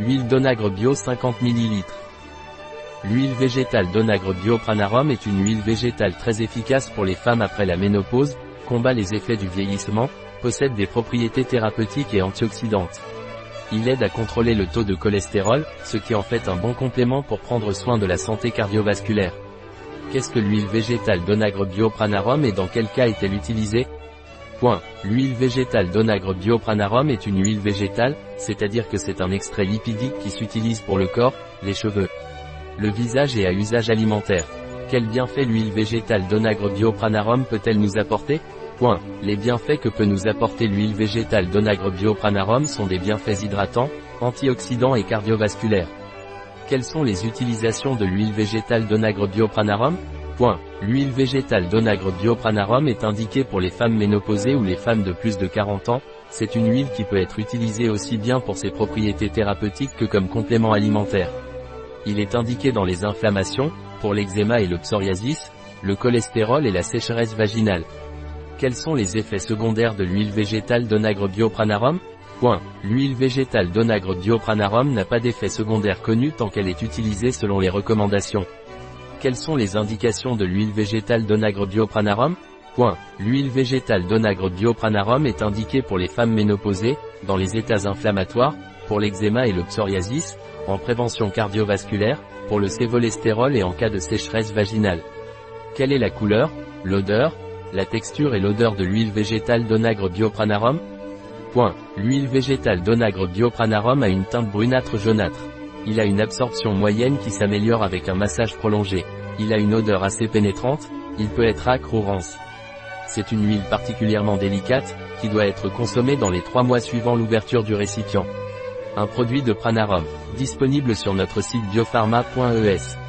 Huile d'onagre bio 50 ml. L'huile végétale d'onagre bio Pranarum est une huile végétale très efficace pour les femmes après la ménopause, combat les effets du vieillissement, possède des propriétés thérapeutiques et antioxydantes. Il aide à contrôler le taux de cholestérol, ce qui en fait un bon complément pour prendre soin de la santé cardiovasculaire. Qu'est-ce que l'huile végétale d'onagre bio Pranarum et dans quel cas est-elle utilisée? Point. L'huile végétale d'onagre bio Pranarum est une huile végétale, c'est-à-dire que c'est un extrait lipidique qui s'utilise pour le corps, les cheveux, le visage et à usage alimentaire. Quel bienfait l'huile végétale d'onagre biopranarum peut-elle nous apporter? Point. Les bienfaits que peut nous apporter l'huile végétale d'onagre biopranarum sont des bienfaits hydratants, antioxydants et cardiovasculaires. Quelles sont les utilisations de l'huile végétale d'onagre biopranarum L'huile végétale d'onagre biopranarum est indiquée pour les femmes ménopausées ou les femmes de plus de 40 ans. C'est une huile qui peut être utilisée aussi bien pour ses propriétés thérapeutiques que comme complément alimentaire. Il est indiqué dans les inflammations, pour l'eczéma et le psoriasis, le cholestérol et la sécheresse vaginale. Quels sont les effets secondaires de l'huile végétale d'onagre biopranarum? L'huile végétale d'onagre biopranarum n'a pas d'effet secondaire connu tant qu'elle est utilisée selon les recommandations. Quelles sont les indications de l'huile végétale d'onagre biopranarum. L'huile végétale d'onagre biopranarum est indiquée pour les femmes ménopausées, dans les états inflammatoires, pour l'eczéma et le psoriasis, en prévention cardiovasculaire, pour le cholestérol et en cas de sécheresse vaginale. Quelle est la couleur, l'odeur, la texture et l'odeur de l'huile végétale d'onagre biopranarum. L'huile végétale d'onagre biopranarum a une teinte brunâtre jaunâtre. Il a une absorption moyenne qui s'améliore avec un massage prolongé. Il a une odeur assez pénétrante, il peut être acre ou rance. C'est une huile particulièrement délicate, qui doit être consommée dans les trois mois suivant l'ouverture du récipient. Un produit de Pranarum, disponible sur notre site biopharma.es.